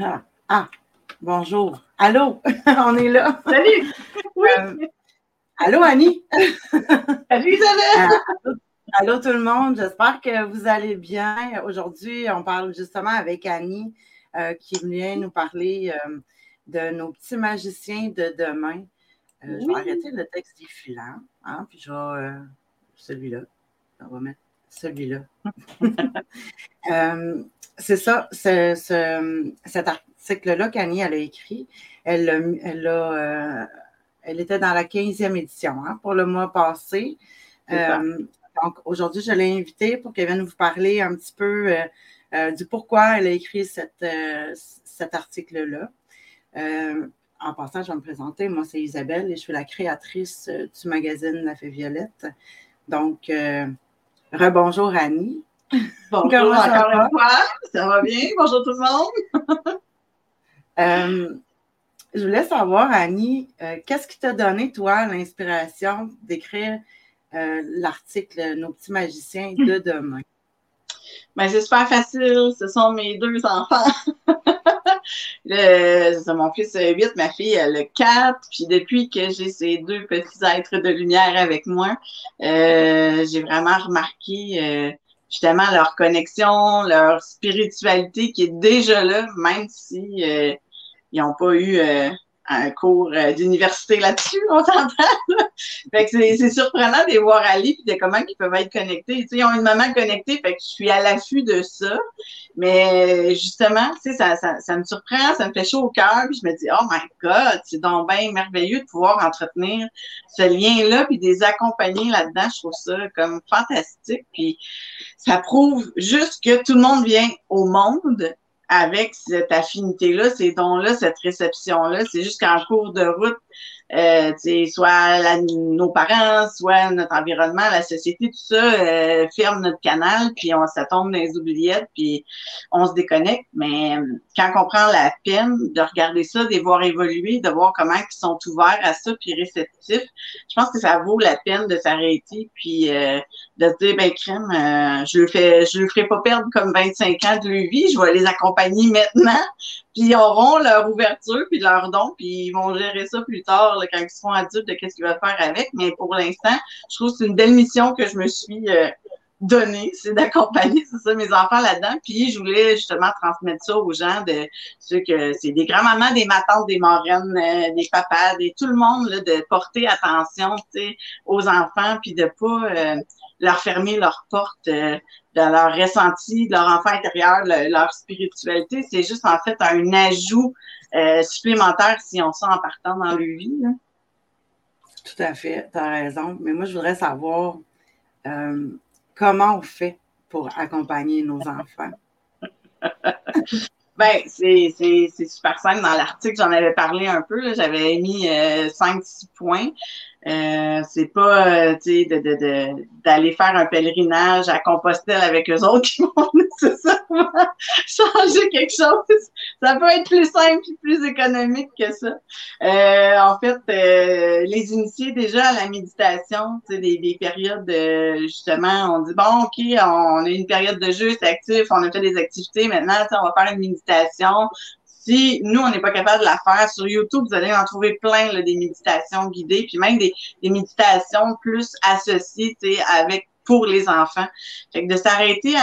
Ah, ah, bonjour. Allô, on est là. Salut. Oui. Euh, allô, Annie? Salut, Isabelle. Euh, allô, tout le monde. J'espère que vous allez bien. Aujourd'hui, on parle justement avec Annie euh, qui vient nous parler de nos petits magiciens de demain. Je vais arrêter le texte défilant, hein, puis je vais celui-là. On va mettre celui-là. c'est ça, cet article-là qu'Annie elle a écrit, elle, elle, euh, elle était dans la 15e édition hein, pour le mois passé. Euh, donc, aujourd'hui, je l'ai invitée pour qu'elle vienne vous parler un petit peu euh, du pourquoi elle a écrit cette, cet article-là. en passant, je vais me présenter. Moi, c'est Isabelle et je suis la créatrice du magazine La Fée Violette. Donc, rebonjour Annie. Bonjour encore une fois. Ça va bien? Bonjour tout le monde. Euh, je voulais savoir, Annie, euh, qu'est-ce qui t'a donné, toi, l'inspiration d'écrire euh, l'article Nos petits magiciens de demain? Ben, c'est super facile. Ce sont mes deux enfants. le, mon fils a 8, ma fille elle a 4. Puis depuis que j'ai ces deux petits êtres de lumière avec moi, j'ai vraiment remarqué justement leur connexion, leur spiritualité qui est déjà là, même si euh, ils n'ont pas eu euh, un cours euh, d'université là-dessus, on s'entend. fait que c'est surprenant de les voir aller puis de comment ils peuvent être connectés. Ils ont une maman connectée, fait que je suis à l'affût de ça. Mais justement, ça, ça, ça, me surprend, ça me fait chaud au cœur, puis je me dis, oh my God, c'est donc merveilleux de pouvoir entretenir ce lien-là, puis de les accompagner là-dedans. Je trouve ça comme fantastique. Puis ça prouve juste que tout le monde vient au monde avec cette affinité-là, ces dons-là, cette réception-là. C'est juste qu'en cours de route, euh, soit nos parents, soit notre environnement, la société, tout ça euh, ferme notre canal, puis on ça dans les oubliettes, puis on se déconnecte. Mais euh, quand on prend la peine de regarder ça, de les voir évoluer, de voir comment ils sont ouverts à ça, puis réceptifs, je pense que ça vaut la peine de s'arrêter, puis euh, de se dire, ben crème, euh, je le fais, je le ferai pas perdre comme 25 ans de leur vie, je vais les accompagner maintenant, puis ils auront leur ouverture, puis leur don, puis ils vont gérer ça plus tard, quand ils seront adultes, de qu'est-ce qu'ils vont faire avec. Mais pour l'instant, je trouve que c'est une belle mission que je me suis euh, donnée, c'est d'accompagner, c'est ça, mes enfants là-dedans. Puis je voulais justement transmettre ça aux gens, de ceux que c'est des grands-mamans, des matantes, des moraines, euh, des papas, des tout le monde, là, de porter attention, aux enfants, puis de pas euh, leur fermer leurs portes de leur ressenti, de leur enfant intérieur, leur spiritualité. C'est juste en fait un ajout euh, supplémentaire si on sent en partant dans leur vie. Tout à fait, tu as raison. Mais moi, je voudrais savoir euh, comment on fait pour accompagner nos enfants? ben, c'est super simple. Dans l'article, j'en avais parlé un peu. J'avais mis euh, cinq, six points. Euh, c'est pas euh, tu sais de, de, d'aller faire un pèlerinage à Compostelle avec eux autres qui vont nécessairement changer quelque chose. Ça peut être plus simple et plus économique que ça. Euh, en fait, euh, les initier déjà à la méditation, des, des périodes justement, on dit bon, ok, on a une période de jeu, c'est actif, on a fait des activités, maintenant, on va faire une méditation, si nous, on n'est pas capable de la faire, sur YouTube, vous allez en trouver plein là, des méditations guidées, puis même des, des méditations plus associées avec pour les enfants. Fait que de s'arrêter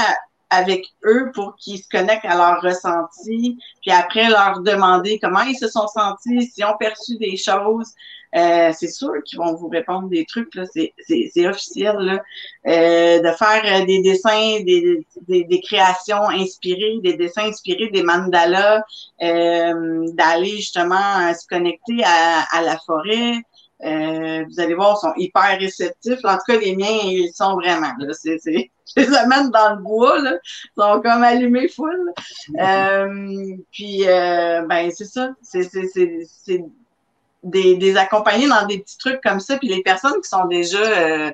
avec eux pour qu'ils se connectent à leur ressenti, puis après leur demander comment ils se sont sentis, s'ils ont perçu des choses, euh, c'est sûr qu'ils vont vous répondre des trucs, là, c'est, officiel, là. Euh, de faire euh, des dessins, des, des, créations inspirées, des dessins inspirés, des mandalas, d'aller justement se connecter à, à la forêt. vous allez voir, ils sont hyper réceptifs. En tout cas, les miens, ils sont vraiment. Là, c'est, c'est, je les amène dans le bois, là. Ils sont comme allumés full. puis, ben, c'est ça. C'est, c'est, c'est, des, des accompagner dans des petits trucs comme ça, puis les personnes qui sont déjà, euh,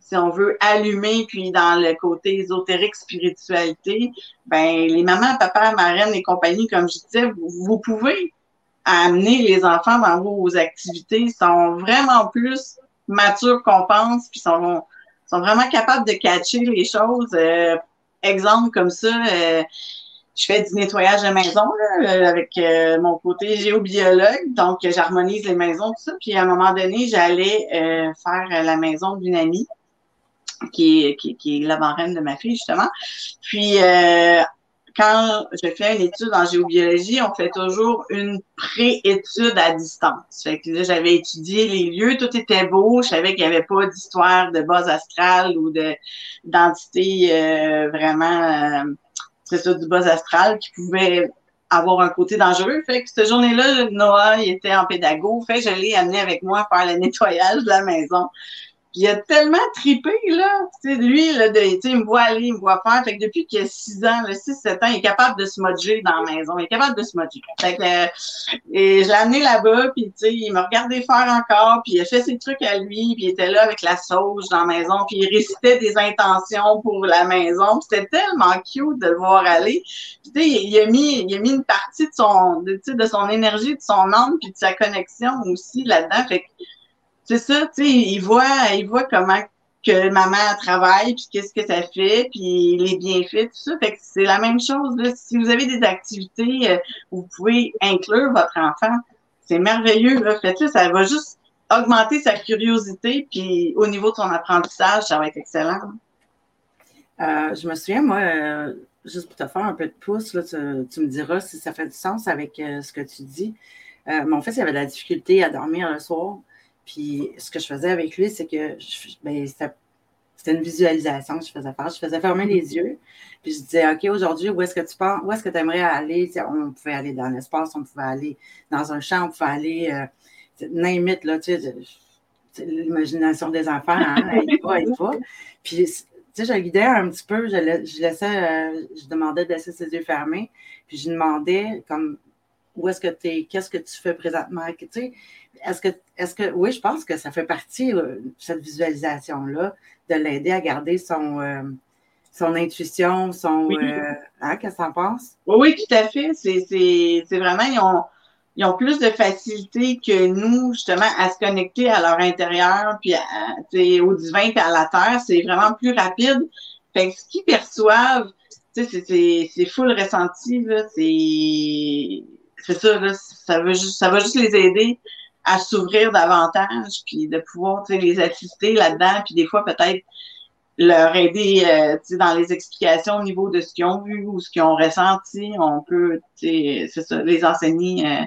si on veut, allumées, puis dans le côté ésotérique, spiritualité, ben les mamans, papa, marraines et compagnie, comme je disais, vous, pouvez amener les enfants dans vos activités, ils sont vraiment plus matures qu'on pense, puis sont, sont vraiment capables de catcher les choses. Euh, exemple comme ça, euh, je fais du nettoyage de maison là, avec mon côté géobiologue. Donc, j'harmonise les maisons, tout ça. Puis, à un moment donné, j'allais faire la maison d'une amie qui est, qui, qui est la marraine de ma fille, justement. Puis, euh, quand je fais une étude en géobiologie, on fait toujours une pré-étude à distance. Fait que là, j'avais étudié les lieux, tout était beau, je savais qu'il n'y avait pas d'histoire de base astrale ou de d'entité euh, vraiment, euh, c'est ça, du bas astral qui pouvait avoir un côté dangereux. Fait que cette journée-là, Noah il était en pédago. Fait que je l'ai amené avec moi faire le nettoyage de la maison il a tellement tripé, là. Tu sais, lui, là, de, il me voit aller, il me voit faire. Fait que depuis qu'il a 6 ans, 6-7 ans, il est capable de se moduler dans la maison. Il est capable de se moduler. Fait que, euh, et je l'ai amené là-bas, puis il m'a regardé faire encore, puis il a fait ses trucs à lui, puis il était là avec la sauge dans la maison, puis il récitait des intentions pour la maison. C'était tellement cute de le voir aller. Puis il, a mis, il a mis une partie de son, de, de son énergie, de son âme, puis de sa connexion aussi là-dedans. Fait que c'est ça, tu sais, il voit, il voit comment que maman travaille, puis qu'est-ce que ça fait, puis les bienfaits, tout ça. Fait que c'est la même chose. Là. Si vous avez des activités euh, où vous pouvez inclure votre enfant, c'est merveilleux. Là. Faites-le, ça va juste augmenter sa curiosité, puis au niveau de son apprentissage, ça va être excellent. Euh, je me souviens, moi, euh, juste pour te faire un peu de pouce, là, tu, me diras si ça fait du sens avec ce que tu dis. mais en fait, il avait de la difficulté à dormir le soir. Puis ce que je faisais avec lui, c'est que ben, c'était une visualisation que je faisais faire. Je faisais fermer les yeux. Puis je disais, OK, aujourd'hui, où est-ce que tu penses, où est-ce que tu aimerais aller? on pouvait aller dans l'espace, on pouvait aller dans un champ, on pouvait aller, euh, là, tu sais, l'imagination des enfants, hein, elle va, elle. Puis, tu sais, je guidais un petit peu, je, laissais, euh, je demandais de laisser ses yeux fermés, puis je demandais, comme, où est-ce que tu es, qu'est-ce que tu fais présentement, tu sais, est-ce que, est-ce que, oui, je pense que ça fait partie, de cette visualisation-là, de l'aider à garder son, euh, son intuition, son. Euh, hein, qu'est-ce que tu en penses? Oui, oui, tout à fait. C'est, vraiment, ils ont, ils ont plus de facilité que nous, justement, à se connecter à leur intérieur, puis au divin, puis à la terre. C'est vraiment plus rapide. Fait que ce qu'ils perçoivent, c'est, c'est full ressenti, c'est. C'est ça, ça, veut juste, ça va juste les aider à s'ouvrir davantage, puis de pouvoir les assister là-dedans, puis des fois peut-être leur aider euh, dans les explications au niveau de ce qu'ils ont vu ou ce qu'ils ont ressenti. On peut, c'est ça, les enseigner euh,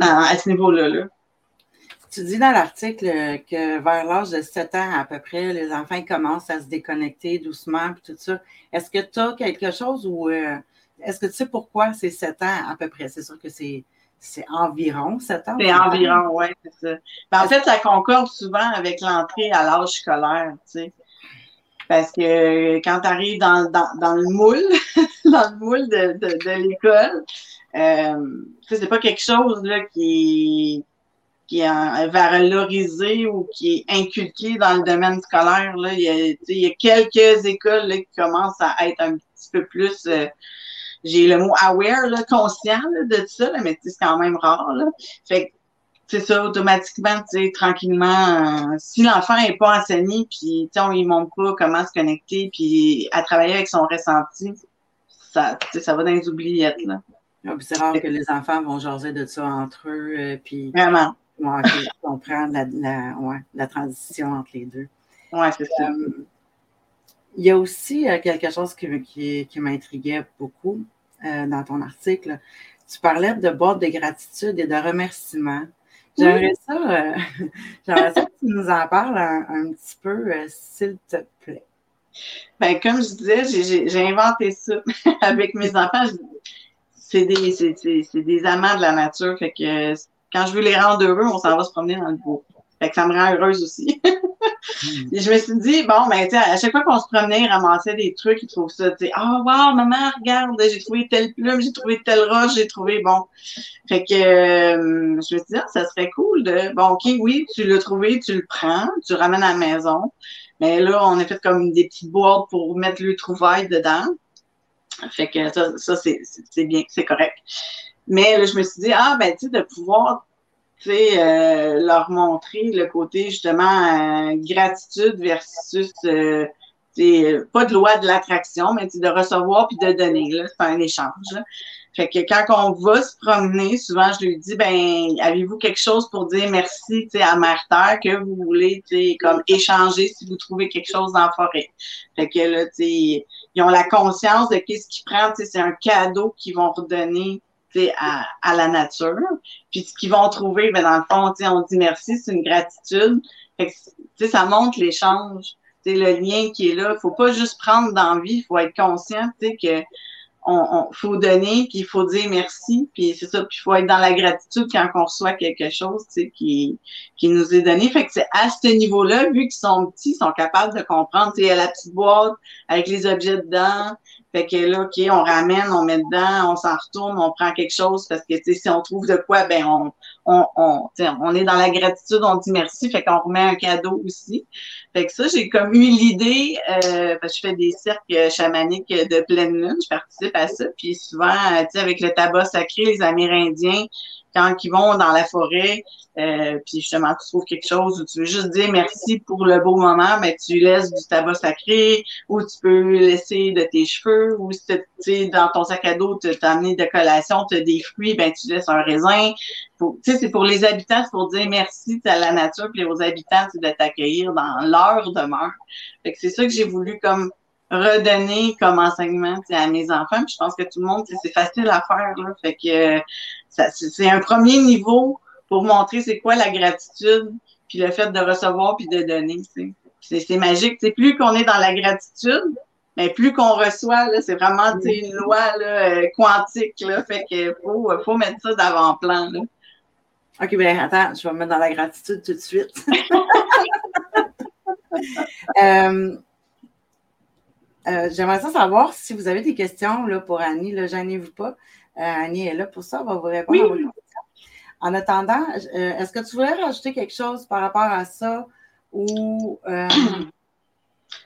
à ce niveau-là. Là. Tu dis dans l'article que vers l'âge de 7 ans à peu près, les enfants commencent à se déconnecter doucement puis tout ça. Est-ce que tu as quelque chose ou euh, est-ce que tu sais pourquoi c'est 7 ans à peu près? C'est sûr que c'est c'est environ 7 ans. C'est environ, oui, c'est ça. Ben, en fait, ça concorde souvent avec l'entrée à l'âge scolaire, tu sais. Parce que quand tu arrives dans, le moule, dans le moule de, de, l'école, euh, c'est pas quelque chose là, qui, qui est valorisé ou qui est inculqué dans le domaine scolaire. Là. Il, y a, il y a quelques écoles là, qui commencent à être un petit peu plus euh, j'ai le mot aware, là, conscient de ça, là, mais c'est quand même rare. Là. Fait c'est ça, automatiquement, tu sais, tranquillement, euh, si l'enfant n'est pas enseigné, puis on ne montre pas comment se connecter, puis à travailler avec son ressenti, ça, ça va dans les oubliettes. Là. Ah, c'est rare que les enfants vont jaser de ça entre eux, euh, puis Vraiment. comprendre la, la, ouais, la transition entre les deux. Oui, c'est ça. Euh, il y a aussi euh, quelque chose qui, qui, qui m'intriguait beaucoup euh, dans ton article. Tu parlais de boîte de gratitude et de remerciements. J'aimerais ça, euh, j'aimerais ça que tu nous en parles un, petit peu, s'il te plaît. Bien, comme je disais, j'ai inventé ça avec mes enfants. C'est des, des amants de la nature. Fait que quand je veux les rendre heureux, on s'en va se promener dans le bois. Fait que ça me rend heureuse aussi. Et je me suis dit, bon, ben, tu à chaque fois qu'on se promenait, ramassait des trucs, ils trouvent ça, tu sais, oh, wow, maman, regarde, j'ai trouvé telle plume, j'ai trouvé telle roche, j'ai trouvé, bon. Fait que, euh, je me suis dit, ah, ça serait cool de, bon, OK, oui, tu l'as trouvé, tu le prends, tu le ramènes à la maison. Mais là, on a fait comme des petites boîtes pour mettre le trouvaille dedans. Fait que ça, ça c'est bien, c'est correct. Mais là, je me suis dit, ah, ben, tu sais, de pouvoir euh, leur montrer le côté justement euh, gratitude versus euh, pas de loi de l'attraction, mais de recevoir puis de donner. Là, c'est un échange. Fait que quand on va se promener, souvent je lui dis ben avez-vous quelque chose pour dire merci à Mère Terre que vous voulez comme échanger si vous trouvez quelque chose dans forêt? Fait que là, ils ont la conscience de qu'est-ce qu'ils prennent, c'est un cadeau qu'ils vont redonner à, à la nature. Puis ce qu'ils vont trouver, ben, dans le fond, on dit merci, c'est une gratitude. Fait ça montre l'échange. Le lien qui est là. Faut pas juste prendre d'envie, il faut être conscient que on, faut donner, puis il faut dire merci, puis c'est ça, puis il faut être dans la gratitude quand on reçoit quelque chose, tu sais, qui, qui nous est donné. Fait que c'est à ce niveau-là, vu qu'ils sont petits, ils sont capables de comprendre, tu sais, la petite boîte avec les objets dedans, fait que là, OK, on ramène, on met dedans, on s'en retourne, on prend quelque chose parce que, tu sais, si on trouve de quoi, ben, on, on, on, on est dans la gratitude, on dit merci, fait qu'on remet un cadeau aussi. Fait que ça, j'ai comme eu l'idée, euh, parce que je fais des cercles chamaniques de pleine lune, je participe à ça, puis souvent, tu sais, avec le tabac sacré, les Amérindiens, quand ils vont dans la forêt, euh, puis justement, tu trouves quelque chose où tu veux juste dire merci pour le beau moment, mais tu laisses du tabac sacré, ou tu peux laisser de tes cheveux, ou si tu dans ton sac à dos, tu as amené de collation, tu as des fruits, ben tu laisses un raisin. Tu sais, c'est pour les habitants, c'est pour dire merci à la nature, puis aux habitants, de t'accueillir dans leur demeure. Fait que c'est ça que j'ai voulu comme redonner comme enseignement à mes enfants. Puis je pense que tout le monde, c'est facile à faire. Là. Fait que c'est un premier niveau pour montrer c'est quoi la gratitude, puis le fait de recevoir puis de donner. C'est magique. C'est plus qu'on est dans la gratitude, mais plus qu'on reçoit, c'est vraiment une loi là, euh, quantique. Là, fait que faut, faut mettre ça d'avant-plan. OK, bien attends, je vais me mettre dans la gratitude tout de suite. euh, euh, J'aimerais savoir si vous avez des questions là, pour Annie. Ne gênez-vous pas. Euh, Annie est là pour ça. On va vous répondre à vos questions. En attendant, euh, est-ce que tu voudrais rajouter quelque chose par rapport à ça ou.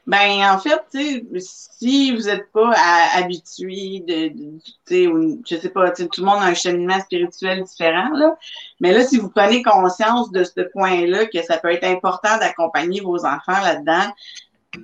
Ben, en fait, si vous n'êtes pas habitué de, je sais pas, tout le monde a un cheminement spirituel différent, là. Mais là, si vous prenez conscience de ce point-là, que ça peut être important d'accompagner vos enfants là-dedans,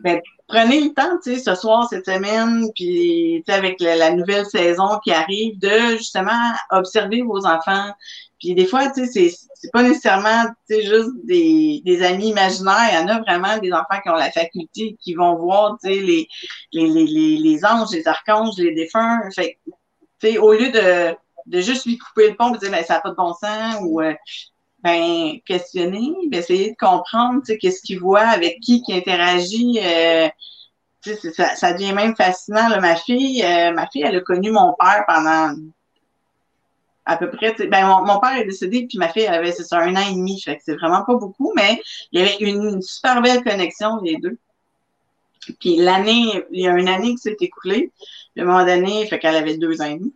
ben, prenez le temps, tu sais, ce soir, cette semaine, puis avec la, nouvelle saison qui arrive, de justement observer vos enfants. Puis des fois, tu sais, c'est pas nécessairement, tu sais, juste des, des amis imaginaires. Il y en a vraiment des enfants qui ont la faculté, qui vont voir, tu sais, les, les, les, les, anges, les archanges, les défunts. Fait tu sais, au lieu de, de juste lui couper le pont et dire, ben, ça n'a pas de bon sens, ou euh, ben, questionner, essayer de comprendre qu'est-ce qu'il voit, avec qui qui interagit. Euh, ça, ça devient même fascinant. Ma fille, euh, ma fille, elle a connu mon père pendant à peu près. Ben, mon, père est décédé, puis ma fille elle avait c'est ça, un an et demi. Fait que c'est vraiment pas beaucoup, mais il y avait une super belle connexion, les deux. Puis l'année, il y a une année qui s'est écoulée. Un moment donné, fait qu'elle avait deux ans et demi.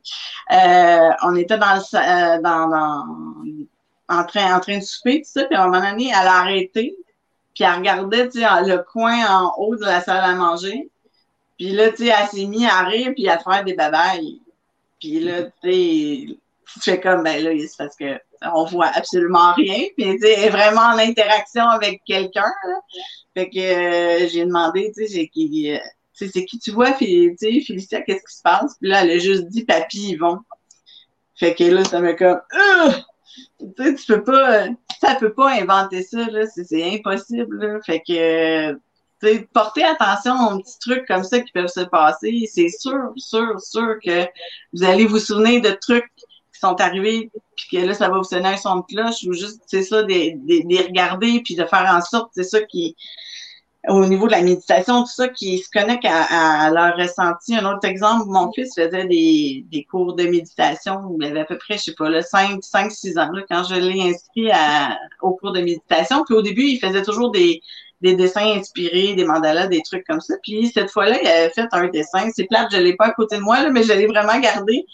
Euh, on était dans, le, dans, dans en train, en train de souper, tout ça, puis à un moment donné, elle a arrêté, puis elle regardait, tu sais, le coin en haut de la salle à manger. Puis là, tu sais, elle s'est mise à rire, puis à faire des babayes. Puis là, tu sais, comme, ben là, c'est parce que on voit absolument rien. Puis, tu sais, vraiment en interaction avec quelqu'un, Fait que euh, j'ai demandé, tu sais, c'est qui tu vois, tu sais, Félicia, qu'est-ce qui se passe? Puis là, elle a juste dit, papy, ils vont. Fait que là, ça m'a comme, tu sais, tu peux pas, ça peut pas inventer ça, là, c'est impossible, là. Fait que, tu sais, porter attention aux petits trucs comme ça qui peuvent se passer. C'est sûr, sûr, sûr que vous allez vous souvenir de trucs qui sont arrivés, puis que là, ça va vous sonner un son de cloche, ou juste, c'est ça, des, des, regarder, puis de faire en sorte, c'est ça qui, au niveau de la méditation, tout ça, qui se connecte à, leur ressenti. Un autre exemple, mon fils faisait des, des cours de méditation, il avait à peu près, je sais pas, là, 5, 5 6 ans, là, quand je l'ai inscrit à, au cours de méditation. Puis au début, il faisait toujours des, des dessins inspirés, des mandalas, des trucs comme ça. Puis cette fois-là, il avait fait un dessin. C'est plate, je l'ai pas à côté de moi, là, mais je l'ai vraiment gardé.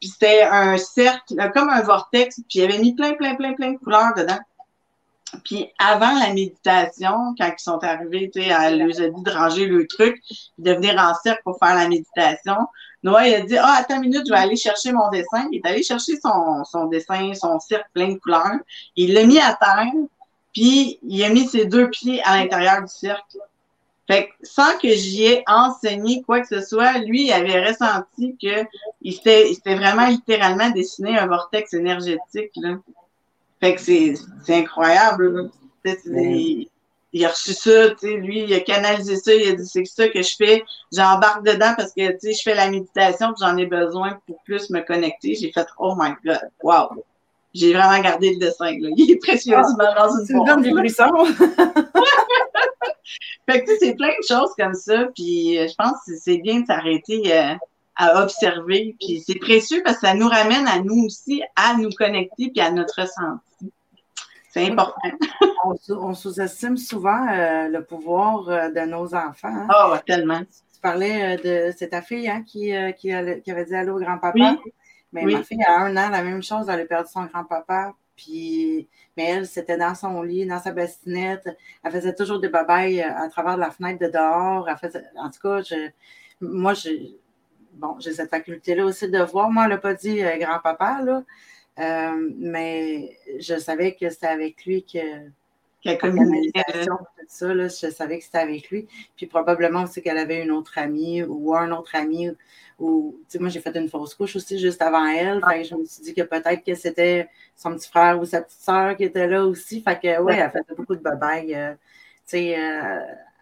Puis c'était un cercle, comme un vortex, puis il avait mis plein, plein, plein, plein de couleurs dedans. Puis avant la méditation, quand ils sont arrivés, tu sais, elle leur a dit de ranger le truc, de venir en cercle pour faire la méditation. Noah, il a dit, ah, attends une minute, je vais aller chercher mon dessin. Il est allé chercher son, son dessin, son cercle plein de couleurs. Il l'a mis à terre, puis il a mis ses deux pieds à l'intérieur du cercle. Fait que sans que j'y ai enseigné quoi que ce soit, lui, il avait ressenti que il s'était vraiment littéralement dessiné un vortex énergétique. Là. Fait que c'est incroyable. Il, il, a reçu ça, tu sais, lui, il a canalisé ça, il a dit c'est ça que je fais. J'embarque dedans parce que tu sais, je fais la méditation, j'en ai besoin pour plus me connecter. J'ai fait Oh my God, wow! J'ai vraiment gardé le dessin. Là. Il est précieusement ah, dans une forme. des fait que c'est plein de choses comme ça. Puis euh, je pense que c'est bien de s'arrêter euh, à observer. Puis c'est précieux parce que ça nous ramène à nous aussi à nous connecter puis à notre ressenti. C'est important. on sous-estime souvent euh, le pouvoir de nos enfants. Hein. Ah, oh, tellement. Tu parlais de c'est ta fille hein, qui, qui, avait dit allô au grand-papa. Mais ma fille, a un an, la même chose, elle a perdu son grand-papa. Puis, mais elle, c'était dans son lit, dans sa bastinette. Elle faisait toujours des babayes euh, à travers la fenêtre de dehors. Elle faisait, en tout cas, je, moi, bon, j'ai cette faculté-là aussi de voir. Moi, elle n'a pas dit euh, grand-papa, là. Euh, mais je savais que c'était avec lui que. La communication, tout ça, là, je savais que c'était avec lui. Puis probablement aussi qu'elle avait une autre amie ou un autre ami ou, moi, j'ai fait une fausse couche aussi juste avant elle. Fait je me suis dit que peut-être que c'était son petit frère ou sa petite soeur qui était là aussi. Fait que, ouais, elle fait beaucoup de babayes. Euh, tu sais, euh,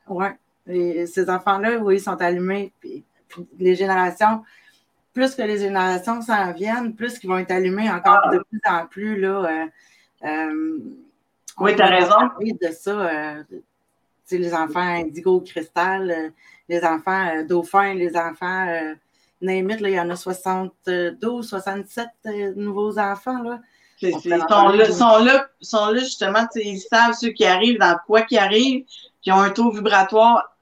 ouais. ces enfants-là, oui, ils sont allumés. Puis, les générations, plus que les générations s'en viennent, plus qu'ils vont être allumés encore ah. de plus en plus, là. Euh, oui, tu as raison. De ça, les enfants indigo cristal, les enfants dauphins, les enfants Némit, il y en a 72, 67 euh, nouveaux enfants. Là. Ils sont là, sont, là, sont là, justement, ils savent ceux qui arrivent, dans quoi qui arrivent, qui ont un taux vibratoire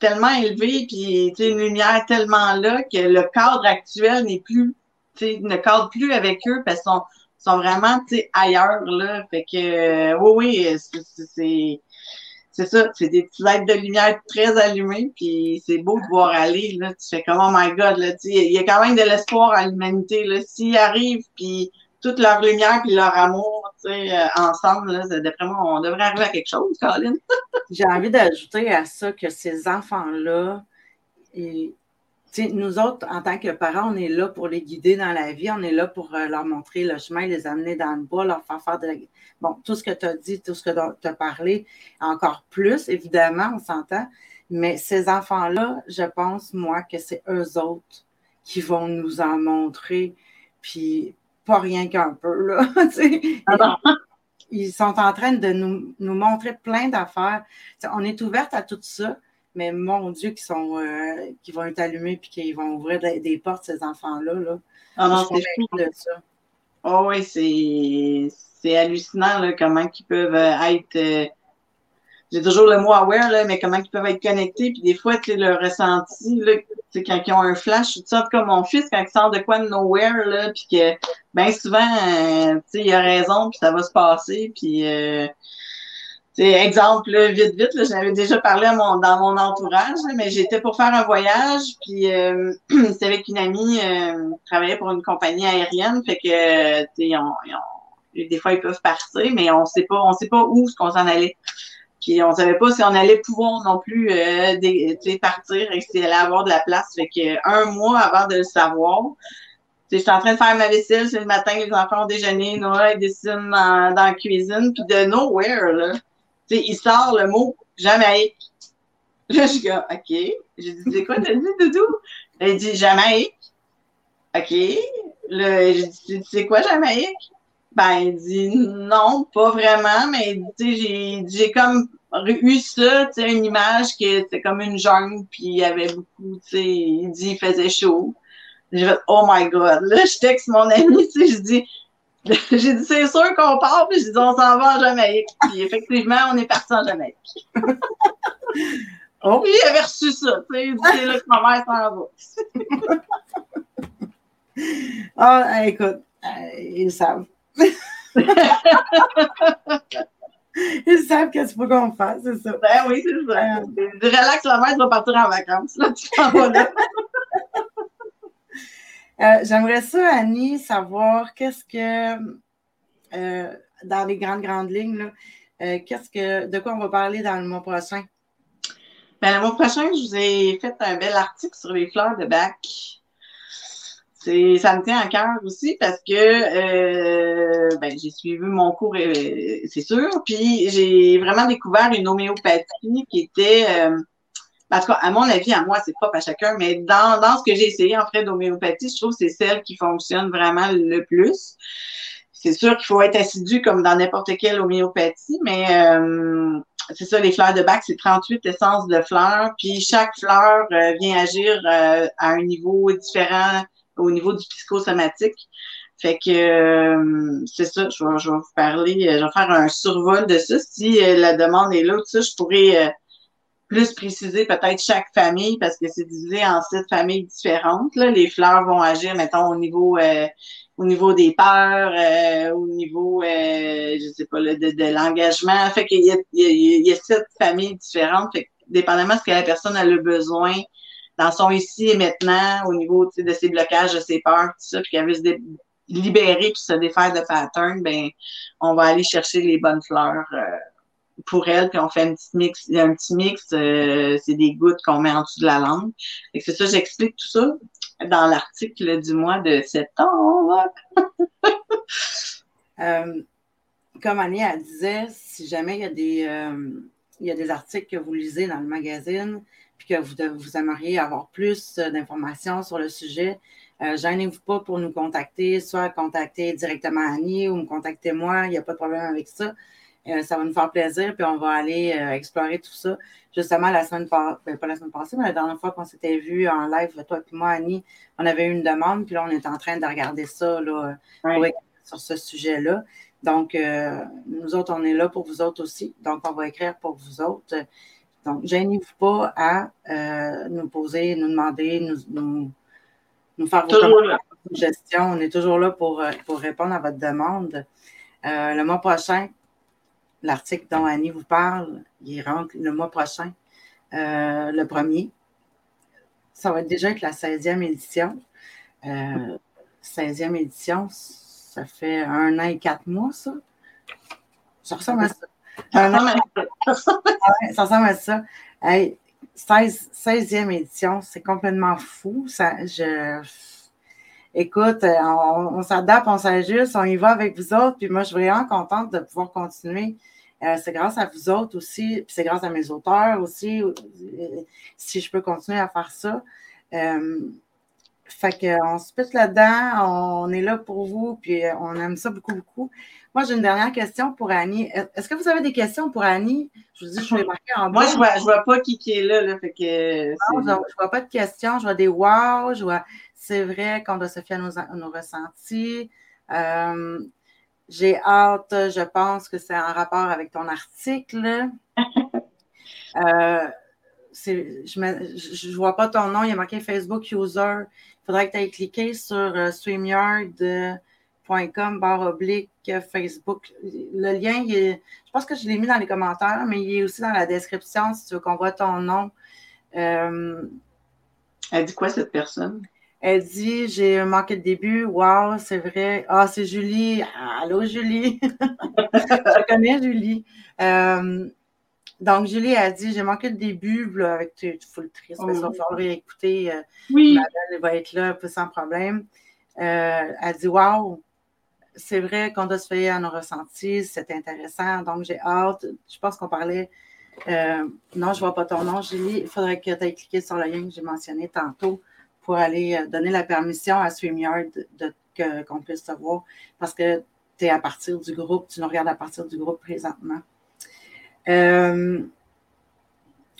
tellement élevé, puis une lumière tellement là que le cadre actuel n'est plus, ne cadre plus avec eux parce qu'ils sont, sont vraiment ailleurs. Là. Fait que euh, oui, oui, c'est c'est ça, c'est des petits êtres de lumière très allumés, puis c'est beau de voir aller, là, tu fais comme, oh my God, là, il y a quand même de l'espoir à l'humanité, s'ils arrivent, puis toute leur lumière puis leur amour, ensemble, là, d'après moi, on devrait arriver à quelque chose, Colin. J'ai envie d'ajouter à ça que ces enfants-là, nous autres, en tant que parents, on est là pour les guider dans la vie, on est là pour euh, leur montrer le chemin, les amener dans le bois, leur faire faire de Bon, tout ce que tu as dit, tout ce que tu as parlé, encore plus, évidemment, on s'entend, mais ces enfants-là, je pense, moi, que c'est eux autres qui vont nous en montrer, puis pas rien qu'un peu, là. Ah ils sont en train de nous, nous montrer plein d'affaires. On est ouverte à tout ça, mais mon Dieu, qui sont euh, qui vont être allumés puis qui vont ouvrir des, portes, ces enfants-là. Là. Ah non, c'est de ça. Oh oui, c'est hallucinant là, comment ils peuvent euh, être. Euh, j'ai toujours le mot aware, là, mais comment ils peuvent être connectés. Puis des fois, tu le ressenti, là, quand ils ont un flash, tout ça, comme mon fils, quand il sort de quoi de nowhere, là, puis que bien souvent, tu sais, il a raison, puis ça va se passer. Puis exemple, vite, vite, j'avais déjà parlé dans mon entourage, mais j'étais pour faire un voyage, puis euh, c'était avec une amie euh, qui travaillait pour une compagnie aérienne, fait que des fois ils peuvent partir, mais on sait pas, on sait pas où ce qu'on s'en allait. Puis on savait pas si on allait pouvoir non plus euh, partir et si elle allait avoir de la place. Fait que un mois avant de le savoir, je suis en train de faire ma vaisselle, c'est le matin, les enfants ont déjeuné, Noah, ils dessinent dans, la cuisine, puis de nowhere, là, il sort le mot Jamaïque. Là, je dis, OK. J'ai dit, c'est quoi, t'as dit, Doudou? Il dit, Jamaïque. OK. Là, j'ai dit, c'est quoi, Jamaïque? Ben, il dit, non, pas vraiment, mais j'ai comme eu ça, tu sais, une image que c'était comme une jungle, puis il y avait beaucoup, tu sais, il dit, il faisait chaud. J'ai fait, oh my God. Là, je texte mon ami, tu sais, je dis, J'ai dit, c'est sûr qu'on part, puis j'ai dit, on s'en va en Jamaïque. Puis effectivement, on est parti en Jamaïque. oh. Puis il avait reçu ça, tu sais, il dit, c'est là que ma mère s'en va. Ah, écoute, euh, ils savent. Ils savent qu'est-ce qu'il faut qu'on fasse, c'est ça. Ben oui, c'est ça. Euh... Relax, la mère, tu vas partir en vacances. Là, tu t'en vas là. Euh, j'aimerais ça, Annie, savoir qu'est-ce que, euh, dans les grandes, grandes lignes, euh, qu'est-ce que, de quoi on va parler dans le mois prochain? Ben, le mois prochain, je vous ai fait un bel article sur les fleurs de bac. C'est, ça me tient à cœur aussi parce que euh, ben, j'ai suivi mon cours, euh, c'est sûr, puis j'ai vraiment découvert une homéopathie qui était, euh, en tout cas, à mon avis, à moi, c'est propre à chacun, mais dans, dans ce que j'ai essayé en fait d'homéopathie, je trouve que c'est celle qui fonctionne vraiment le plus. C'est sûr qu'il faut être assidu comme dans n'importe quelle homéopathie, mais euh, c'est ça, les fleurs de bac, c'est 38 essences de fleurs, puis chaque fleur euh, vient agir à un niveau différent au niveau du psychosomatique. Fait que euh, c'est ça, je vais, je vais, vous parler, euh, je vais faire un survol de ça. Si euh, la demande est là, ça, je pourrais plus préciser peut-être chaque famille parce que c'est divisé en sept familles différentes. Là. Les fleurs vont agir, mettons, au niveau au niveau des peurs, au niveau, je sais pas, de, de l'engagement. Fait qu'il y a, il y, a, il y a sept familles différentes. Fait que, dépendamment de ce que la personne a le besoin, dans son ici et maintenant, au niveau de ses blocages, de ses peurs, tout ça, puis qu'elle veut se libérer puis se défaire de pattern, ben on va aller chercher les bonnes fleurs euh, pour elle, puis on fait un petit mix, un petit mix, euh, c'est des gouttes qu'on met en dessous de la langue. Et c'est ça, j'explique tout ça dans l'article du mois de septembre. euh, comme Annie elle disait, si jamais il y a des il y a des articles que vous lisez dans le magazine, que vous, vous aimeriez avoir plus d'informations sur le sujet, euh, gênez-vous pas pour nous contacter, soit contacter directement Annie ou me contacter moi, il n'y a pas de problème avec ça. Euh, ça va nous faire plaisir, puis on va aller euh, explorer tout ça. Justement, la semaine passée, ben, pas la semaine passée, mais la dernière fois qu'on s'était vu en live, toi et moi, Annie, on avait eu une demande, puis là, on est en train de regarder ça là, sur ce sujet-là. Donc, euh, nous autres, on est là pour vous autres aussi. Donc, on va écrire pour vous autres. Donc, gênez-vous pas à euh, nous poser, nous demander, nous, nous, nous faire vos suggestions. On est toujours là pour, euh, pour répondre à votre demande. Euh, le mois prochain, l'article dont Annie vous parle, il rentre le mois prochain, euh, le premier. Ça va déjà être la 16e édition. Euh, 16e édition, ça fait un an et quatre mois, ça. Ça ressemble à ça. An, ouais, ça ressemble à ça. Hey, 16, 16e édition, c'est complètement fou. Ça, je... Écoute, on, on s'adapte, on s'ajuste, on y va avec vous autres. Puis moi, je suis vraiment contente de pouvoir continuer. Euh, c'est grâce à vous autres aussi, puis c'est grâce à mes auteurs aussi, euh, si je peux continuer à faire ça. Euh, fait qu'on se pète là-dedans, on est là pour vous, puis on aime ça beaucoup, beaucoup. Moi, j'ai une dernière question pour Annie. Est-ce que vous avez des questions pour Annie? Je vous dis, je vais marquer en bas. Moi, je vois, je vois pas qui, qui est là, là fait que non, je, je vois pas de questions, je vois des wow, je vois c'est vrai qu'on doit se fier à nos, ressentis. Euh, j'ai hâte, je pense que c'est en rapport avec ton article. euh, je ne vois pas ton nom, il y a marqué Facebook User. Il faudrait que tu ailles cliquer sur euh, streamyard.com barre oblique Facebook. Le lien, est, je pense que je l'ai mis dans les commentaires, mais il est aussi dans la description si tu veux qu'on voit ton nom. Euh, Elle dit quoi cette personne? Elle dit J'ai manqué de début. Wow, c'est vrai. Ah, c'est Julie. Allô, Julie. Je connais Julie. Euh, donc, Julie a dit J'ai manqué de début avec tu full triste. Oh. Il va réécouter. Euh, oui. Elle va être là sans problème. Euh, elle dit Wow, c'est vrai qu'on doit se faire à nos ressentis. C'est intéressant. Donc, j'ai hâte. Je pense qu'on parlait. Euh, non, je ne vois pas ton nom, Julie. Il faudrait que tu aies cliqué sur le lien que j'ai mentionné tantôt pour aller donner la permission à StreamYard de, qu'on puisse te voir parce que tu es à partir du groupe, tu nous regardes à partir du groupe présentement. Euh,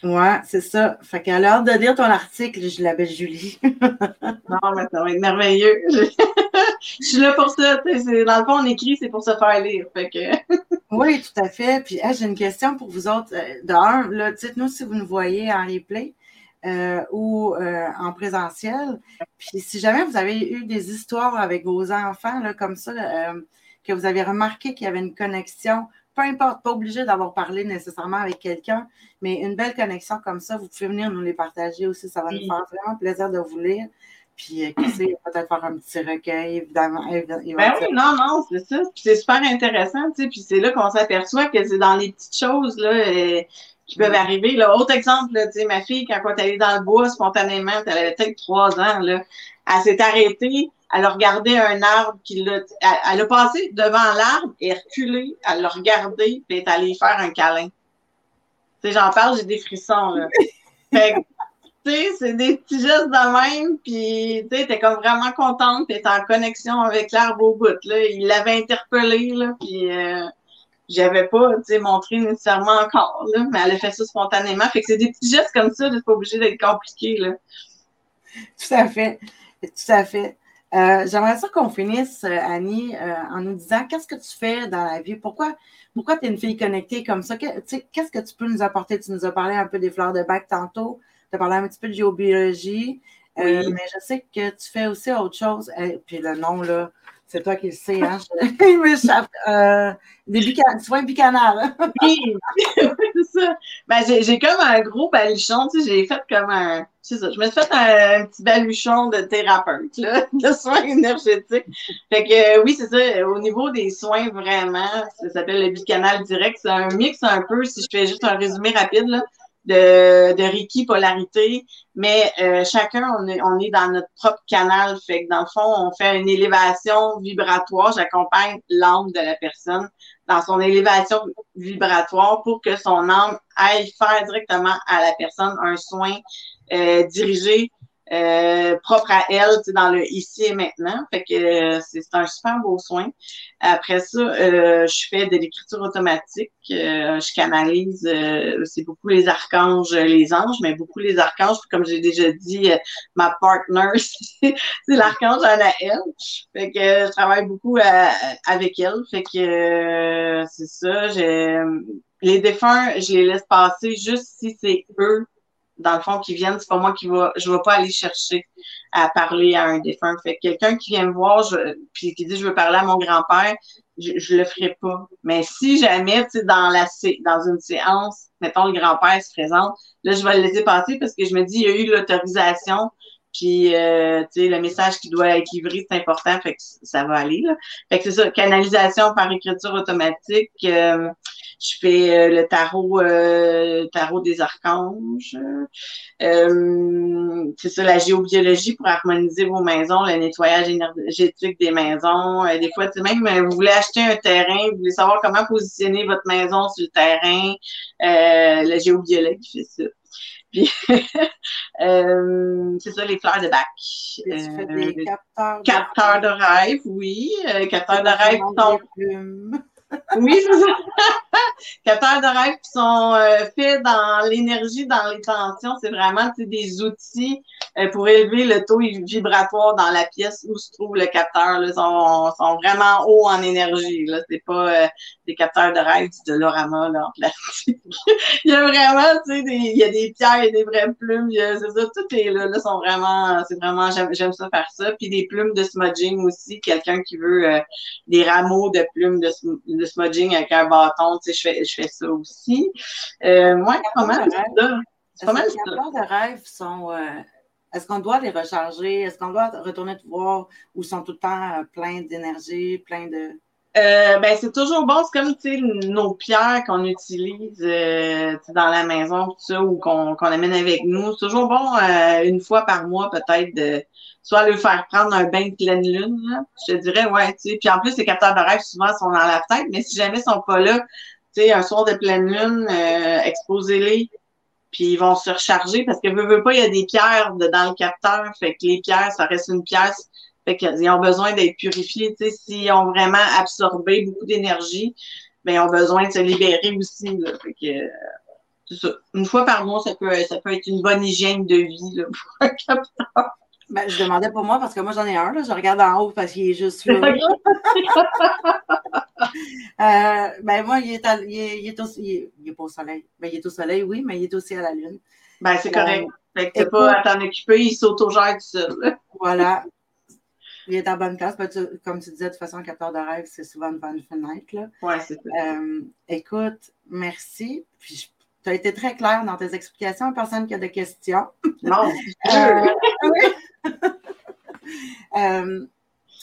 ouais, c'est ça. Fait qu'à l'heure de lire ton article, je l'appelle Julie. non, mais ça va être merveilleux. je suis là pour ça. Dans le fond, on écrit, c'est pour se faire lire. Fait que... oui, tout à fait. Puis hey, j'ai une question pour vous autres. D'un, là, dites-nous si vous nous voyez en replay. Euh, ou euh, en présentiel. Puis si jamais vous avez eu des histoires avec vos enfants, là, comme ça, euh, que vous avez remarqué qu'il y avait une connexion, peu importe, pas obligé d'avoir parlé nécessairement avec quelqu'un, mais une belle connexion comme ça, vous pouvez venir nous les partager aussi. Ça va nous faire vraiment plaisir de vous lire. Puis, euh, qui sait, peut-être faire un petit recueil, évidemment. Ben oui, non, non, c'est ça. Puis c'est super intéressant, tu sais. Puis c'est là qu'on s'aperçoit que c'est dans les petites choses, là, qui peuvent arriver. Là. Autre exemple, là, ma fille, quand elle est allée dans le bois spontanément, elle avait peut-être trois ans, là, elle s'est arrêtée, elle a regardé un arbre qui l'a. Elle, a passé devant l'arbre et reculé, elle l'a regardé, puis est allée faire un câlin. Tu sais, j'en parle, j'ai des frissons, là. fait sais, c'est des petits gestes de même, puis tu sais, t'es comme vraiment contente, puis t'es en connexion avec l'arbre au bout, là. Il l'avait interpellé, là, puis euh, j'avais pas, tu sais, montré nécessairement encore, là, mais elle a fait ça spontanément. Fait que c'est des petits gestes comme ça, c'est pas obligé d'être compliqué, là. Tout à fait. Tout à fait. Euh, j'aimerais ça qu'on finisse, euh, Annie, en nous disant qu'est-ce que tu fais dans la vie? Pourquoi, pourquoi tu es une fille connectée comme ça? Qu'est-ce que tu peux nous apporter? Tu nous as parlé un peu des fleurs de bac tantôt. Tu as parlé un petit peu de géobiologie. mais je sais que tu fais aussi autre chose. Et puis le nom, là, c'est toi qui le sais, hein? Il m'échappe. Euh, des bican... soins bicanal. Hein? oui, c'est ça. Ben, j'ai comme un gros baluchon, tu sais, j'ai fait comme un. C'est ça, je me suis fait un, petit baluchon de thérapeute, là, de soins énergétiques. Fait que euh, oui, c'est ça. Au niveau des soins, vraiment, ça s'appelle le bicanal direct. C'est un mix un peu, si je fais juste un résumé rapide, là de, de Reiki polarité, mais euh, chacun, on est, on est dans notre propre canal. Fait que dans le fond, on fait une élévation vibratoire. J'accompagne l'âme de la personne dans son élévation vibratoire pour que son âme aille faire directement à la personne un soin euh, dirigé euh, propre à elle, dans le ici et maintenant. Fait que euh, c'est un super beau soin. Après ça, euh, je fais de l'écriture automatique. je canalise, c'est beaucoup les archanges, les anges, mais beaucoup les archanges. Comme j'ai déjà dit, ma partner, c'est l'archange Anaël. Fait que je travaille beaucoup avec elle. Fait que c'est ça. Les défunts, je les laisse passer juste si c'est eux dans le fond, qui viennent, c'est pas moi qui va, je vais pas aller chercher à parler à un défunt. Fait quelqu'un qui vient me voir, je, puis qui dit je veux parler à mon grand-père, je, je le ferai pas. Mais si jamais, tu sais, dans la, dans une séance, mettons le grand-père se présente, là, je vais le laisser passer parce que je me dis, il y a eu l'autorisation, puis, euh, tu sais, le message qui doit être livré, c'est important, fait que ça va aller, là. Fait que c'est ça, canalisation par écriture automatique. Euh, je fais euh, le tarot, euh, tarot des archanges. Euh, c'est ça, la géobiologie pour harmoniser vos maisons, le nettoyage énergétique des maisons. des fois, tu même, vous voulez acheter un terrain, vous voulez savoir comment positionner votre maison sur le terrain. le géobiologue fait ça. Puis, c'est ça, les fleurs de bac. Tu fais des capteurs, capteurs de rêve, oui. capteurs de rêve sont... Oui, c'est ça. Capteurs de rêve qui sont euh, faits dans l'énergie, dans les tensions. C'est vraiment des outils euh, pour élever le taux vibratoire dans la pièce où se trouve le capteur. Ils sont, vraiment hauts en énergie. Là. C'est pas euh, des capteurs de rêve du Dolorama en plastique. il y a vraiment, tu sais, il y a des pierres, il y a des vraies plumes. C'est ça, tout est là. là sont vraiment, c'est vraiment, j'aime ça faire ça. Puis des plumes de smudging aussi. Quelqu'un qui veut des rameaux de plumes de, de smudging avec un bâton, tu sais, je fais, je fais ça aussi. Euh, moi, pas mal Les de rêve sont. Euh, est-ce qu'on doit les recharger? Est-ce qu'on doit retourner te voir ou sont tout le temps euh, pleins d'énergie, pleins de. Euh, ben, c'est toujours bon. C'est comme nos pierres qu'on utilise euh, dans la maison, tout ça, ou qu'on amène avec nous. C'est toujours bon euh, une fois par mois, peut-être, de soit le faire prendre un bain de pleine lune. Là. Je te dirais, ouais, tu sais. Puis en plus, les capteurs de rêve, souvent, sont dans la tête, mais si jamais ils sont pas là, tu sais, un soir de pleine lune, exposez-les. Puis ils vont se recharger parce que veux, veux pas, il y a des pierres dans le capteur. Fait que les pierres, ça reste une pièce fait qu'ils ont besoin d'être purifiés. Tu sais, s'ils ont vraiment absorbé beaucoup d'énergie, ben, ils ont besoin de se libérer aussi. Là. Fait que. Une fois par mois, ça peut, ça peut être une bonne hygiène de vie là, pour un capteur. Ben, je demandais pour moi parce que moi j'en ai un, là. je regarde en haut parce qu'il est juste là. euh, ben moi, il est, il est, il est aussi, il est, pas au soleil. Ben, il est au soleil, oui, mais il est aussi à la lune. Ben, c'est correct. Euh, fait que t'es pas à t'en occuper, il s'autogère tout seul. Voilà il est en bonne place. comme tu disais, de toute façon, un capteur de rêve, c'est souvent une bonne fenêtre. Oui, c'est ça. Euh, écoute, merci. Puis, tu as été très clair dans tes explications. Personne qui a des questions. Non, euh, euh,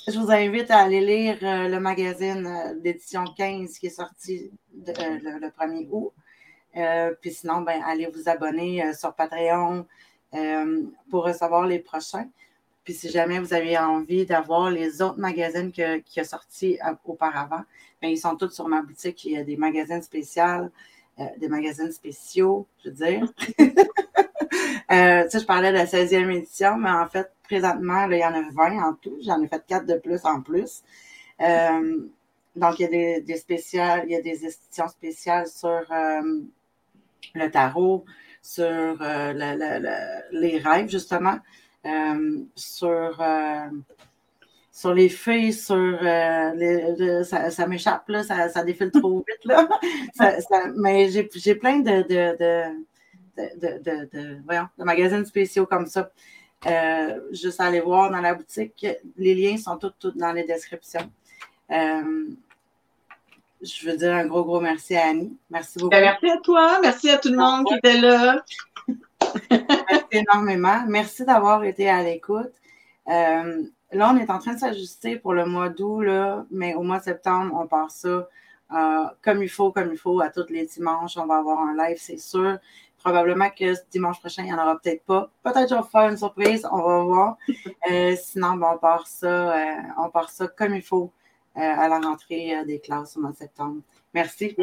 je vous invite à aller lire le magazine d'édition 15 qui est sorti le, 1er août. puis sinon, ben, allez vous abonner sur Patreon pour recevoir les prochains. Puis si jamais vous avez envie d'avoir les autres magazines que, qui ont sortis auparavant, bien, ils sont tous sur ma boutique. Il y a des magazines spéciaux, des magazines spéciaux, je veux dire. euh, je parlais de la 16e édition, mais en fait, présentement, là, il y en a 20 en tout. J'en ai fait 4 de plus en plus. Euh, donc, il y a des, des spéciales, il y a des éditions spéciales sur euh, le tarot, sur euh, les rêves, justement, sur sur les feuilles, sur les, ça, m'échappe, là, ça, ça, défile trop vite. Là. mais j'ai plein de, de, de, voyons, de magazines spéciaux comme ça. Euh, juste aller voir dans la boutique. Les liens sont tous, dans les descriptions. Euh, je veux dire un gros, gros merci à Annie. Merci beaucoup. Ben, merci à toi. Merci à tout le monde qui était là. merci énormément. Merci d'avoir été à l'écoute. Euh, là, on est en train de s'ajuster pour le mois d'août, mais au mois de septembre, on part ça comme il faut, comme il faut, à tous les dimanches. On va avoir un live, c'est sûr. Probablement que dimanche prochain, il n'y en aura peut-être pas. Peut-être que je vais faire une surprise, on va voir. Euh, sinon, on, part ça, euh, on part ça comme il faut euh, à la rentrée des classes au mois de septembre. Merci.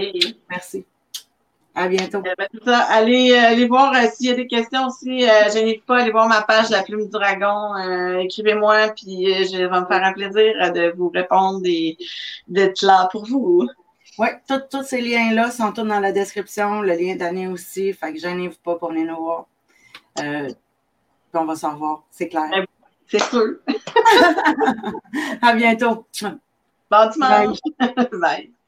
Merci. À bientôt. Ben, allez, allez voir s'il y a des questions aussi. je n'hésite pas à aller voir ma page La Plume du Dragon. Écrivez-moi, puis je vais me faire un plaisir de vous répondre et d'être là pour vous. Oui, tous ces liens-là sont tous dans la description. Le lien d'année aussi. Fait que gênez-vous pas pour venir nous voir. Euh, puis on va s'en revoir, c'est clair. Eh, c'est sûr. à bientôt. Bon dimanche. Bye.